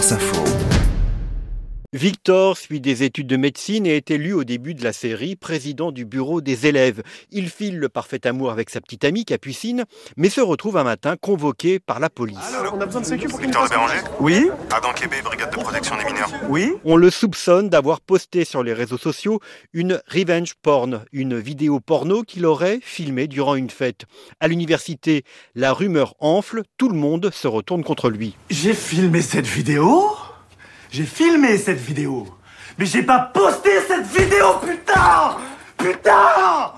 France Info. Victor suit des études de médecine et est élu au début de la série président du bureau des élèves. Il file le parfait amour avec sa petite amie Capucine, mais se retrouve un matin convoqué par la police. on a besoin de sécu pour Victor de Béranger Oui, Adam Kébé, brigade de protection des mineurs. oui. On le soupçonne d'avoir posté sur les réseaux sociaux une revenge porn, une vidéo porno qu'il aurait filmée durant une fête. À l'université, la rumeur enfle, tout le monde se retourne contre lui. J'ai filmé cette vidéo. J'ai filmé cette vidéo. Mais j'ai pas posté cette vidéo, putain Putain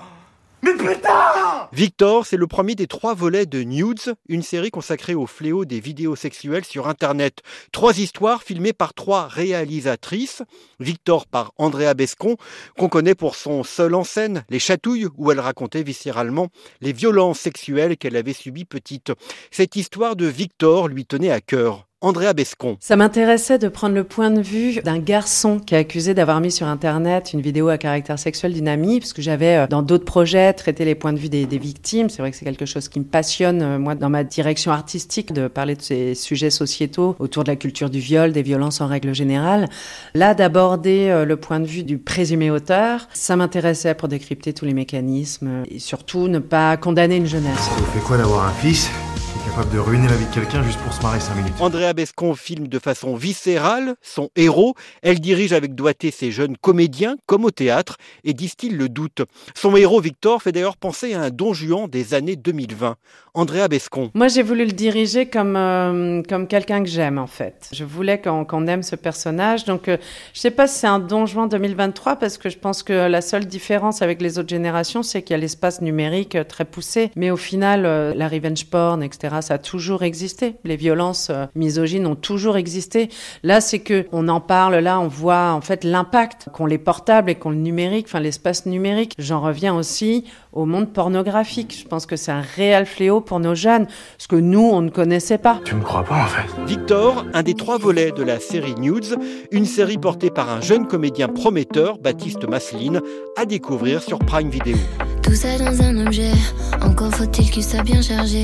Mais putain Victor, c'est le premier des trois volets de Nudes, une série consacrée au fléau des vidéos sexuelles sur Internet. Trois histoires filmées par trois réalisatrices. Victor par Andrea Bescon, qu'on connaît pour son seul en scène, Les Chatouilles, où elle racontait viscéralement les violences sexuelles qu'elle avait subies petite. Cette histoire de Victor lui tenait à cœur. Andrea Bescon. Ça m'intéressait de prendre le point de vue d'un garçon qui est accusé d'avoir mis sur Internet une vidéo à caractère sexuel d'une amie, parce que j'avais euh, dans d'autres projets traité les points de vue des, des victimes. C'est vrai que c'est quelque chose qui me passionne, euh, moi, dans ma direction artistique, de parler de ces sujets sociétaux autour de la culture du viol, des violences en règle générale. Là, d'aborder euh, le point de vue du présumé auteur, ça m'intéressait pour décrypter tous les mécanismes et surtout ne pas condamner une jeunesse. Ça vous fait quoi d'avoir un fils? Qui est capable de ruiner la vie de quelqu'un juste pour se marrer 5 minutes Andrea Bescon filme de façon viscérale son héros. Elle dirige avec doigté ses jeunes comédiens, comme au théâtre, et distille le doute. Son héros, Victor, fait d'ailleurs penser à un don Juan des années 2020. Andrea Bescon. Moi, j'ai voulu le diriger comme euh, comme quelqu'un que j'aime en fait. Je voulais qu'on aime ce personnage. Donc, euh, je sais pas si c'est un Don Juan 2023 parce que je pense que la seule différence avec les autres générations, c'est qu'il y a l'espace numérique euh, très poussé. Mais au final, euh, la revenge porn, etc., ça a toujours existé. Les violences euh, misogynes ont toujours existé. Là, c'est que on en parle. Là, on voit en fait l'impact qu'ont les portables et qu'ont le numérique, enfin l'espace numérique. J'en reviens aussi au monde pornographique. Je pense que c'est un réel fléau pour nos jeunes, ce que nous, on ne connaissait pas. Tu me crois pas en fait Victor, un des trois volets de la série Nudes, une série portée par un jeune comédien prometteur, Baptiste Masseline, à découvrir sur Prime Video. Tout ça dans un objet, encore faut-il qu'il soit bien chargé.